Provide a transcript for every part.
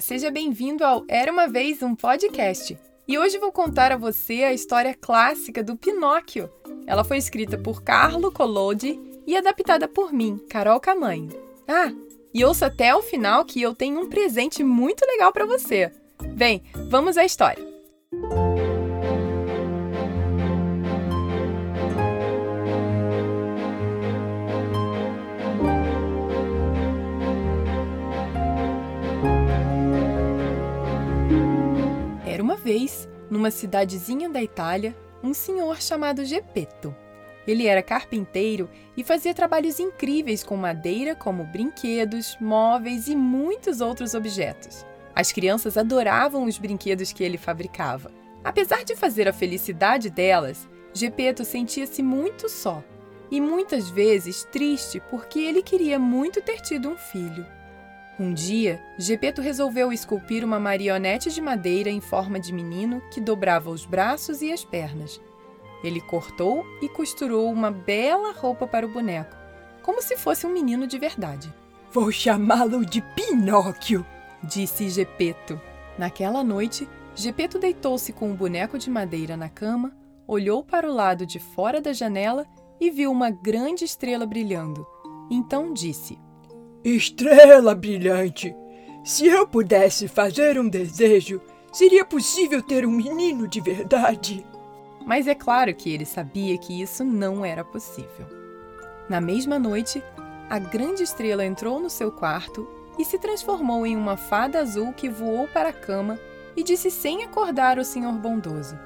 Seja bem-vindo ao Era uma Vez um Podcast. E hoje vou contar a você a história clássica do Pinóquio. Ela foi escrita por Carlo Collodi e adaptada por mim, Carol Camanho. Ah, e ouça até o final que eu tenho um presente muito legal para você. Bem, vamos à história. Numa cidadezinha da Itália, um senhor chamado Geppetto. Ele era carpinteiro e fazia trabalhos incríveis com madeira, como brinquedos, móveis e muitos outros objetos. As crianças adoravam os brinquedos que ele fabricava. Apesar de fazer a felicidade delas, Geppetto sentia-se muito só e muitas vezes triste porque ele queria muito ter tido um filho. Um dia, Gepeto resolveu esculpir uma marionete de madeira em forma de menino que dobrava os braços e as pernas. Ele cortou e costurou uma bela roupa para o boneco, como se fosse um menino de verdade. Vou chamá-lo de Pinóquio, disse Gepeto. Naquela noite, Gepeto deitou-se com o boneco de madeira na cama, olhou para o lado de fora da janela e viu uma grande estrela brilhando. Então disse: Estrela brilhante! Se eu pudesse fazer um desejo, seria possível ter um menino de verdade. Mas é claro que ele sabia que isso não era possível. Na mesma noite, a grande estrela entrou no seu quarto e se transformou em uma fada azul que voou para a cama e disse sem acordar o senhor bondoso: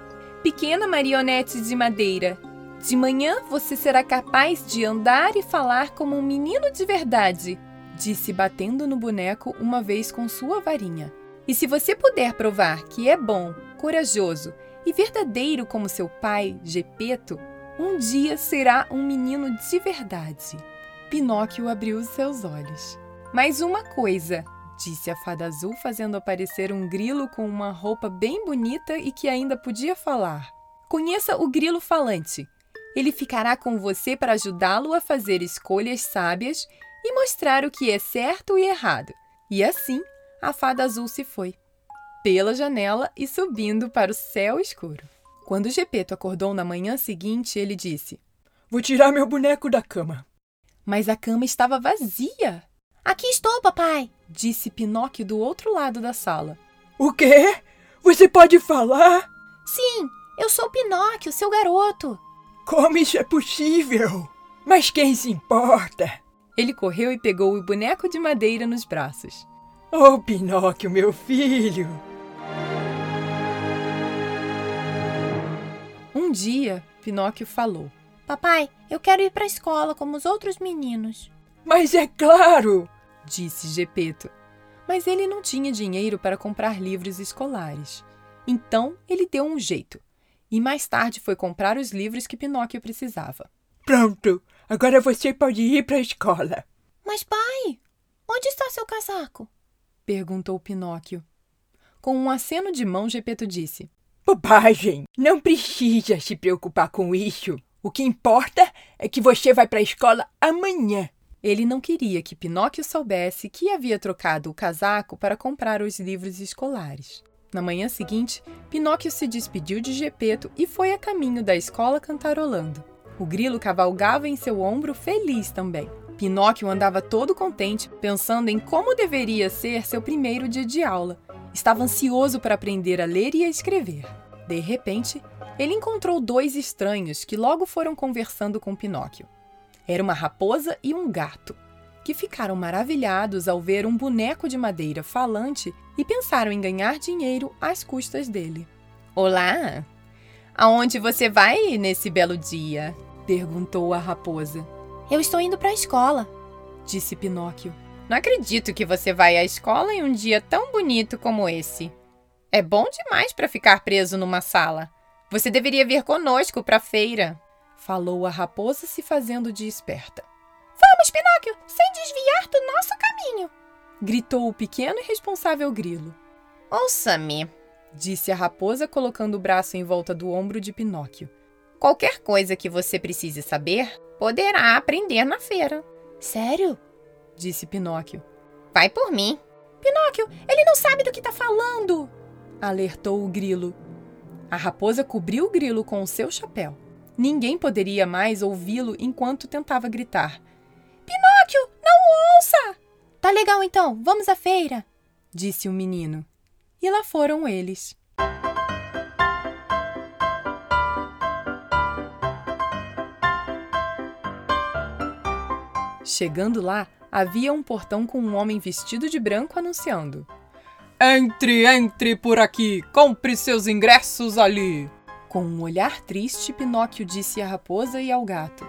Pequena marionete de madeira, de manhã você será capaz de andar e falar como um menino de verdade disse batendo no boneco uma vez com sua varinha. E se você puder provar que é bom, corajoso e verdadeiro como seu pai, Gepeto, um dia será um menino de verdade. Pinóquio abriu os seus olhos. Mais uma coisa, disse a fada azul, fazendo aparecer um grilo com uma roupa bem bonita e que ainda podia falar. Conheça o grilo falante. Ele ficará com você para ajudá-lo a fazer escolhas sábias e mostrar o que é certo e errado. E assim, a fada azul se foi, pela janela e subindo para o céu escuro. Quando Gepeto acordou na manhã seguinte, ele disse: Vou tirar meu boneco da cama. Mas a cama estava vazia. Aqui estou, papai, disse Pinóquio do outro lado da sala. O quê? Você pode falar? Sim, eu sou Pinóquio, seu garoto. Como isso é possível? Mas quem se importa? Ele correu e pegou o boneco de madeira nos braços. Oh, Pinóquio, meu filho! Um dia, Pinóquio falou: Papai, eu quero ir para a escola como os outros meninos. Mas é claro! disse Gepeto. Mas ele não tinha dinheiro para comprar livros escolares. Então ele deu um jeito e mais tarde foi comprar os livros que Pinóquio precisava. Pronto, agora você pode ir para a escola. Mas, pai, onde está seu casaco? perguntou Pinóquio. Com um aceno de mão, Gepeto disse: Bobagem! Não precisa se preocupar com isso. O que importa é que você vai para a escola amanhã. Ele não queria que Pinóquio soubesse que havia trocado o casaco para comprar os livros escolares. Na manhã seguinte, Pinóquio se despediu de Gepeto e foi a caminho da escola cantarolando. O grilo cavalgava em seu ombro feliz também. Pinóquio andava todo contente, pensando em como deveria ser seu primeiro dia de aula. Estava ansioso para aprender a ler e a escrever. De repente, ele encontrou dois estranhos que logo foram conversando com Pinóquio. Era uma raposa e um gato, que ficaram maravilhados ao ver um boneco de madeira falante e pensaram em ganhar dinheiro às custas dele. Olá! Aonde você vai nesse belo dia? perguntou a raposa. Eu estou indo para a escola, disse Pinóquio. Não acredito que você vai à escola em um dia tão bonito como esse. É bom demais para ficar preso numa sala. Você deveria vir conosco para a feira, falou a raposa se fazendo de esperta. Vamos, Pinóquio, sem desviar do nosso caminho, gritou o pequeno e responsável grilo. Ouça-me, disse a raposa, colocando o braço em volta do ombro de Pinóquio. Qualquer coisa que você precise saber, poderá aprender na feira. Sério? disse Pinóquio. Vai por mim, Pinóquio, ele não sabe do que tá falando! Alertou o grilo. A raposa cobriu o grilo com o seu chapéu. Ninguém poderia mais ouvi-lo enquanto tentava gritar. Pinóquio, não ouça! Tá legal então, vamos à feira! Disse o menino. E lá foram eles. Chegando lá, havia um portão com um homem vestido de branco anunciando: Entre, entre por aqui, compre seus ingressos ali. Com um olhar triste, Pinóquio disse à raposa e ao gato: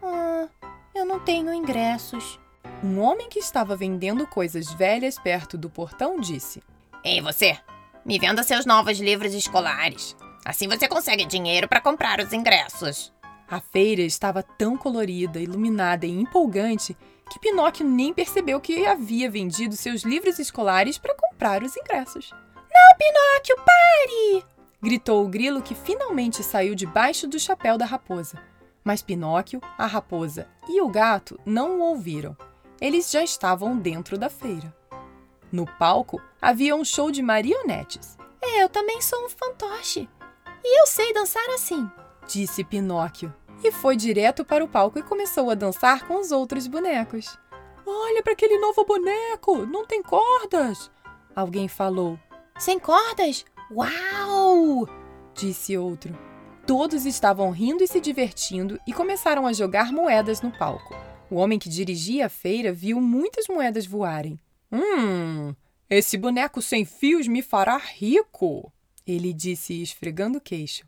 Ah, eu não tenho ingressos. Um homem que estava vendendo coisas velhas perto do portão disse: Ei, você, me venda seus novos livros escolares. Assim você consegue dinheiro para comprar os ingressos. A feira estava tão colorida, iluminada e empolgante que Pinóquio nem percebeu que havia vendido seus livros escolares para comprar os ingressos. Não, Pinóquio, pare! gritou o grilo que finalmente saiu debaixo do chapéu da raposa. Mas Pinóquio, a raposa e o gato não o ouviram. Eles já estavam dentro da feira. No palco havia um show de marionetes. Eu também sou um fantoche. E eu sei dançar assim disse Pinóquio, e foi direto para o palco e começou a dançar com os outros bonecos. Olha para aquele novo boneco, não tem cordas! Alguém falou. Sem cordas? Uau! disse outro. Todos estavam rindo e se divertindo e começaram a jogar moedas no palco. O homem que dirigia a feira viu muitas moedas voarem. Hum, esse boneco sem fios me fará rico, ele disse, esfregando o queixo.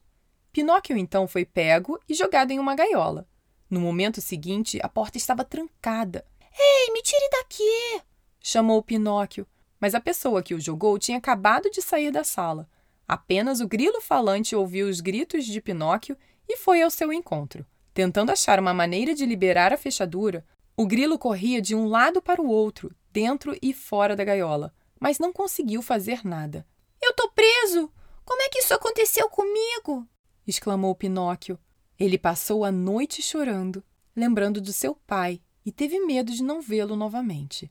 Pinóquio então foi pego e jogado em uma gaiola. No momento seguinte, a porta estava trancada. Ei, me tire daqui! chamou Pinóquio, mas a pessoa que o jogou tinha acabado de sair da sala. Apenas o grilo falante ouviu os gritos de Pinóquio e foi ao seu encontro. Tentando achar uma maneira de liberar a fechadura, o grilo corria de um lado para o outro, dentro e fora da gaiola, mas não conseguiu fazer nada. Eu tô preso! Como é que isso aconteceu comigo? exclamou Pinóquio. Ele passou a noite chorando, lembrando do seu pai, e teve medo de não vê-lo novamente.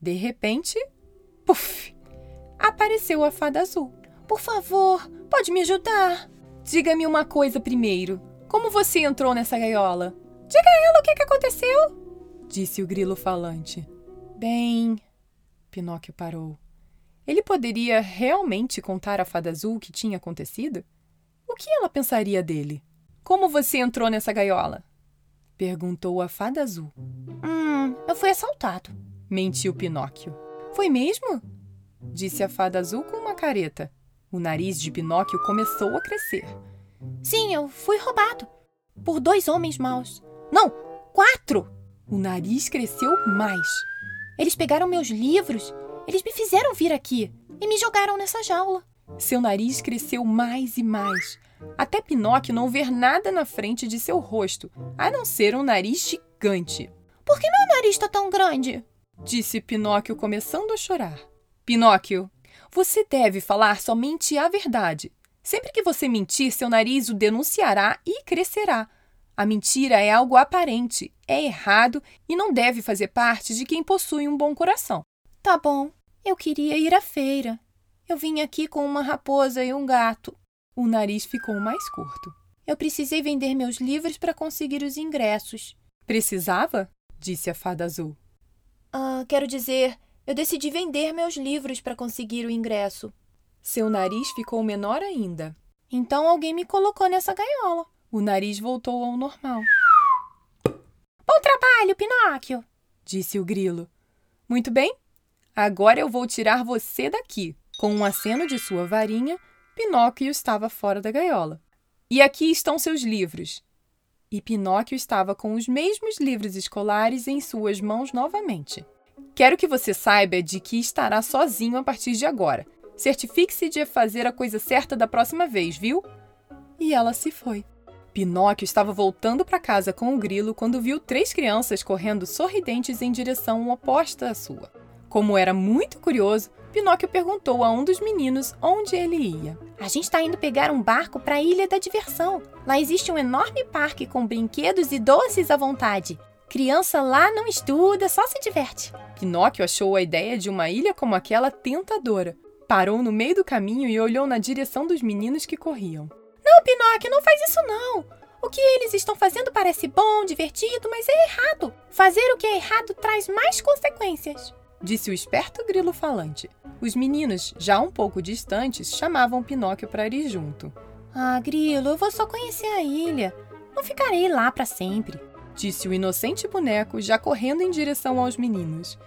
De repente, puf! Apareceu a fada azul. Por favor, pode me ajudar? Diga-me uma coisa primeiro. Como você entrou nessa gaiola? Diga a ela o que, que aconteceu, disse o grilo falante. Bem, Pinóquio parou. Ele poderia realmente contar à fada azul o que tinha acontecido? O que ela pensaria dele? Como você entrou nessa gaiola? Perguntou a fada azul. Hum, eu fui assaltado. Mentiu Pinóquio. Foi mesmo? Disse a fada azul com uma careta. O nariz de Pinóquio começou a crescer. Sim, eu fui roubado. Por dois homens maus. Não, quatro! O nariz cresceu mais. Eles pegaram meus livros, eles me fizeram vir aqui e me jogaram nessa jaula. Seu nariz cresceu mais e mais, até Pinóquio não ver nada na frente de seu rosto, a não ser um nariz gigante. Por que meu nariz está tão grande? Disse Pinóquio, começando a chorar. Pinóquio, você deve falar somente a verdade. Sempre que você mentir, seu nariz o denunciará e crescerá. A mentira é algo aparente, é errado e não deve fazer parte de quem possui um bom coração. Tá bom, eu queria ir à feira. Eu vim aqui com uma raposa e um gato. O nariz ficou mais curto. Eu precisei vender meus livros para conseguir os ingressos. Precisava? disse a fada azul. Ah, quero dizer, eu decidi vender meus livros para conseguir o ingresso. Seu nariz ficou menor ainda. Então alguém me colocou nessa gaiola. O nariz voltou ao normal. Bom trabalho, Pinóquio! disse o grilo. Muito bem. Agora eu vou tirar você daqui. Com um aceno de sua varinha, Pinóquio estava fora da gaiola. E aqui estão seus livros. E Pinóquio estava com os mesmos livros escolares em suas mãos novamente. Quero que você saiba de que estará sozinho a partir de agora. Certifique-se de fazer a coisa certa da próxima vez, viu? E ela se foi. Pinóquio estava voltando para casa com o grilo quando viu três crianças correndo sorridentes em direção oposta à sua. Como era muito curioso, Pinóquio perguntou a um dos meninos onde ele ia. A gente está indo pegar um barco para a Ilha da Diversão. Lá existe um enorme parque com brinquedos e doces à vontade. Criança lá não estuda, só se diverte. Pinóquio achou a ideia de uma ilha como aquela tentadora. Parou no meio do caminho e olhou na direção dos meninos que corriam. Não, Pinóquio, não faz isso não. O que eles estão fazendo parece bom, divertido, mas é errado. Fazer o que é errado traz mais consequências. Disse o esperto grilo falante. Os meninos, já um pouco distantes, chamavam Pinóquio para ir junto. Ah, grilo, eu vou só conhecer a ilha. Não ficarei lá para sempre disse o inocente boneco, já correndo em direção aos meninos.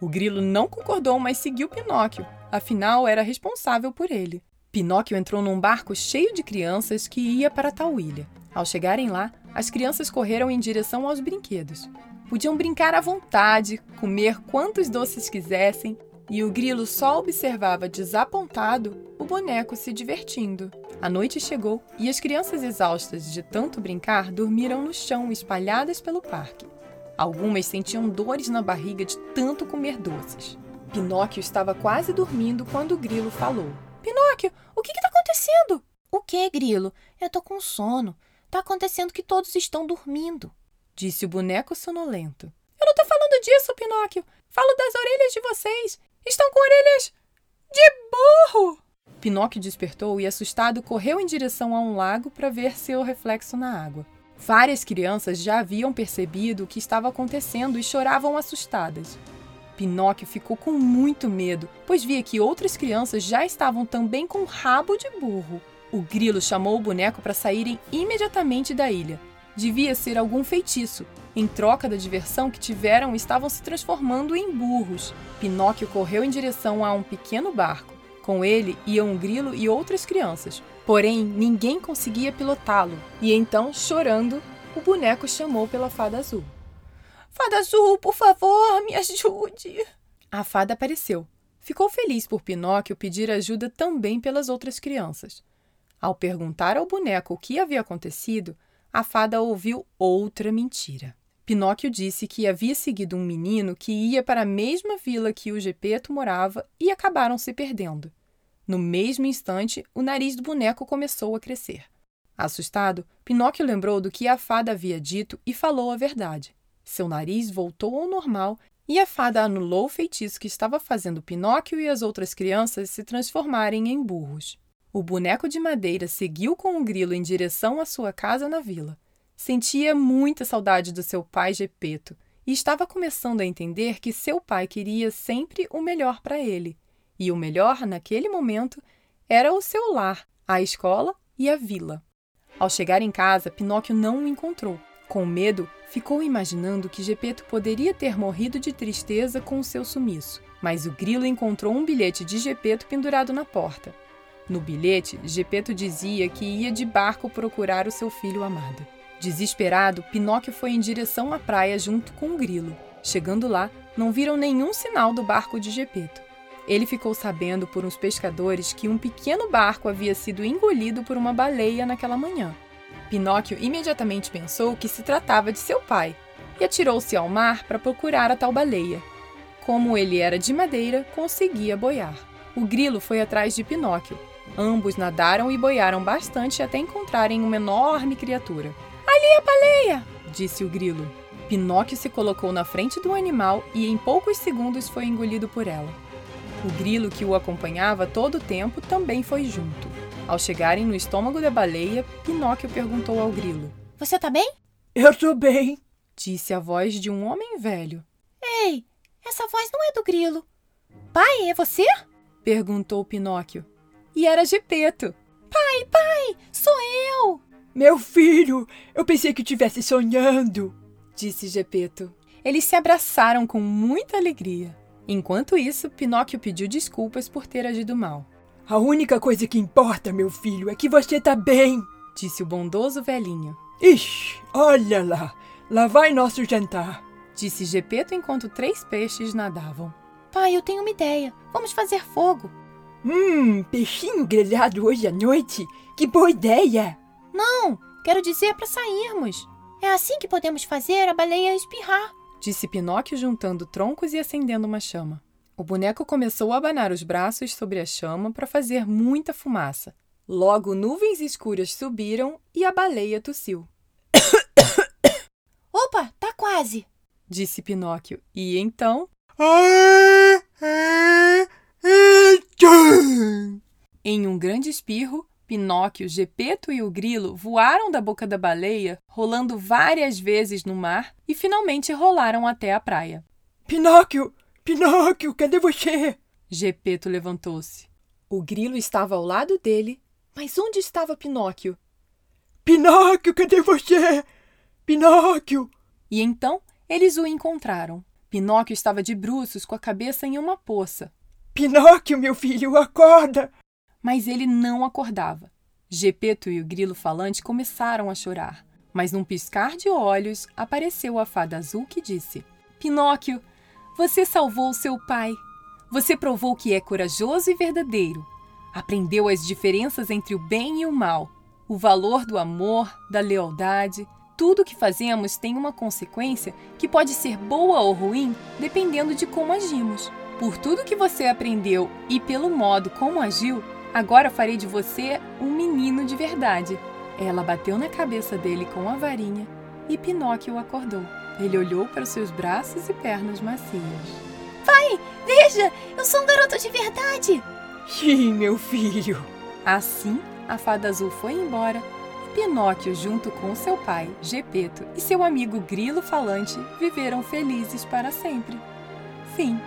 O grilo não concordou, mas seguiu Pinóquio, afinal era responsável por ele. Pinóquio entrou num barco cheio de crianças que ia para tal ilha. Ao chegarem lá, as crianças correram em direção aos brinquedos. Podiam brincar à vontade, comer quantos doces quisessem, e o grilo só observava desapontado o boneco se divertindo. A noite chegou e as crianças exaustas de tanto brincar dormiram no chão, espalhadas pelo parque. Algumas sentiam dores na barriga de tanto comer doces. Pinóquio estava quase dormindo quando o grilo falou: Pinóquio, o que está acontecendo? O que, grilo? Eu tô com sono. Tá acontecendo que todos estão dormindo, disse o boneco sonolento. Eu não tô falando disso, Pinóquio. Falo das orelhas de vocês. Estão com orelhas de burro. Pinóquio despertou e, assustado, correu em direção a um lago para ver seu reflexo na água. Várias crianças já haviam percebido o que estava acontecendo e choravam assustadas. Pinóquio ficou com muito medo, pois via que outras crianças já estavam também com rabo de burro. O grilo chamou o boneco para saírem imediatamente da ilha. Devia ser algum feitiço. Em troca da diversão que tiveram, estavam se transformando em burros. Pinóquio correu em direção a um pequeno barco. Com ele iam um grilo e outras crianças. Porém, ninguém conseguia pilotá-lo. E então, chorando, o boneco chamou pela fada azul. Fada azul, por favor, me ajude. A fada apareceu. Ficou feliz por Pinóquio pedir ajuda também pelas outras crianças. Ao perguntar ao boneco o que havia acontecido, a fada ouviu outra mentira. Pinóquio disse que havia seguido um menino que ia para a mesma vila que o Gepeto morava e acabaram se perdendo. No mesmo instante, o nariz do boneco começou a crescer. Assustado, Pinóquio lembrou do que a fada havia dito e falou a verdade. Seu nariz voltou ao normal e a fada anulou o feitiço que estava fazendo Pinóquio e as outras crianças se transformarem em burros. O boneco de madeira seguiu com o grilo em direção à sua casa na vila. Sentia muita saudade do seu pai Gepeto e estava começando a entender que seu pai queria sempre o melhor para ele e o melhor, naquele momento, era o seu lar, a escola e a vila. Ao chegar em casa, Pinóquio não o encontrou. Com medo, ficou imaginando que Gepeto poderia ter morrido de tristeza com o seu sumiço. Mas o grilo encontrou um bilhete de Gepeto pendurado na porta. No bilhete, Gepeto dizia que ia de barco procurar o seu filho amado. Desesperado, Pinóquio foi em direção à praia junto com o grilo. Chegando lá, não viram nenhum sinal do barco de Gepeto. Ele ficou sabendo por uns pescadores que um pequeno barco havia sido engolido por uma baleia naquela manhã. Pinóquio imediatamente pensou que se tratava de seu pai e atirou-se ao mar para procurar a tal baleia. Como ele era de madeira, conseguia boiar. O grilo foi atrás de Pinóquio. Ambos nadaram e boiaram bastante até encontrarem uma enorme criatura. Ali a baleia! disse o grilo. Pinóquio se colocou na frente do animal e em poucos segundos foi engolido por ela. O grilo que o acompanhava todo o tempo também foi junto. Ao chegarem no estômago da baleia, Pinóquio perguntou ao grilo: Você tá bem? Eu tô bem, disse a voz de um homem velho. Ei, essa voz não é do grilo. Pai, é você? perguntou Pinóquio. E era Gepeto. Pai, pai, sou eu! Meu filho, eu pensei que estivesse sonhando, disse Gepeto. Eles se abraçaram com muita alegria. Enquanto isso, Pinóquio pediu desculpas por ter agido mal. A única coisa que importa, meu filho, é que você tá bem, disse o bondoso velhinho. Ixi, olha lá, lá vai nosso jantar, disse Gepeto enquanto três peixes nadavam. Pai, eu tenho uma ideia. Vamos fazer fogo. Hum, peixinho grelhado hoje à noite? Que boa ideia! Não, quero dizer para sairmos. É assim que podemos fazer a baleia espirrar disse Pinóquio juntando troncos e acendendo uma chama. O boneco começou a abanar os braços sobre a chama para fazer muita fumaça. Logo, nuvens escuras subiram e a baleia tossiu. Opa, tá quase! disse Pinóquio. E então. Em um grande espirro, Pinóquio, Gepeto e o Grilo voaram da boca da baleia, rolando várias vezes no mar e finalmente rolaram até a praia. Pinóquio! Pinóquio, cadê você? Gepeto levantou-se. O grilo estava ao lado dele, mas onde estava Pinóquio? Pinóquio, cadê você? Pinóquio! E então eles o encontraram. Pinóquio estava de bruços com a cabeça em uma poça. Pinóquio, meu filho, acorda! Mas ele não acordava. Gepeto e o grilo falante começaram a chorar. Mas num piscar de olhos apareceu a fada azul que disse: Pinóquio, você salvou seu pai. Você provou que é corajoso e verdadeiro. Aprendeu as diferenças entre o bem e o mal, o valor do amor, da lealdade. Tudo que fazemos tem uma consequência que pode ser boa ou ruim dependendo de como agimos. Por tudo que você aprendeu e pelo modo como agiu, agora farei de você um menino de verdade. Ela bateu na cabeça dele com a varinha e Pinóquio acordou. Ele olhou para os seus braços e pernas macias. Pai, veja, eu sou um garoto de verdade. Sim, meu filho. Assim, a fada azul foi embora e Pinóquio, junto com seu pai, Gepeto, e seu amigo Grilo Falante, viveram felizes para sempre. Fim.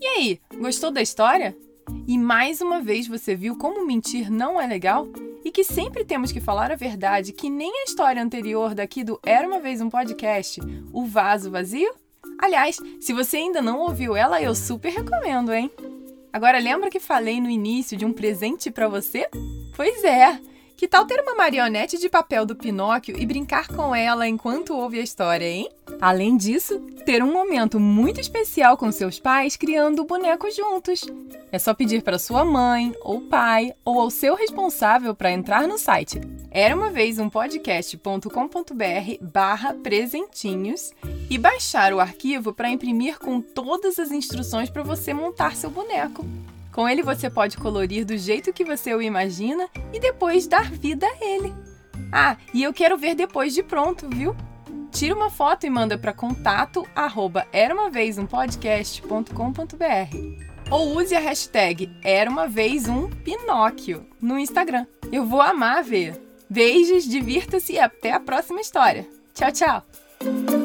E aí, gostou da história? E mais uma vez você viu como mentir não é legal? Que sempre temos que falar a verdade, que nem a história anterior daqui do Era uma Vez um Podcast, O Vaso Vazio? Aliás, se você ainda não ouviu ela, eu super recomendo, hein? Agora lembra que falei no início de um presente para você? Pois é! Que tal ter uma marionete de papel do Pinóquio e brincar com ela enquanto ouve a história, hein? Além disso, ter um momento muito especial com seus pais criando o boneco juntos. É só pedir para sua mãe, ou pai, ou ao seu responsável para entrar no site era uma vez um podcast.com.br barra presentinhos e baixar o arquivo para imprimir com todas as instruções para você montar seu boneco. Com ele você pode colorir do jeito que você o imagina e depois dar vida a ele. Ah, e eu quero ver depois de pronto, viu? Tira uma foto e manda para contato arroba ou use a hashtag era uma vez um Pinóquio no Instagram. Eu vou amar ver. Beijos, divirta-se e até a próxima história. Tchau, tchau!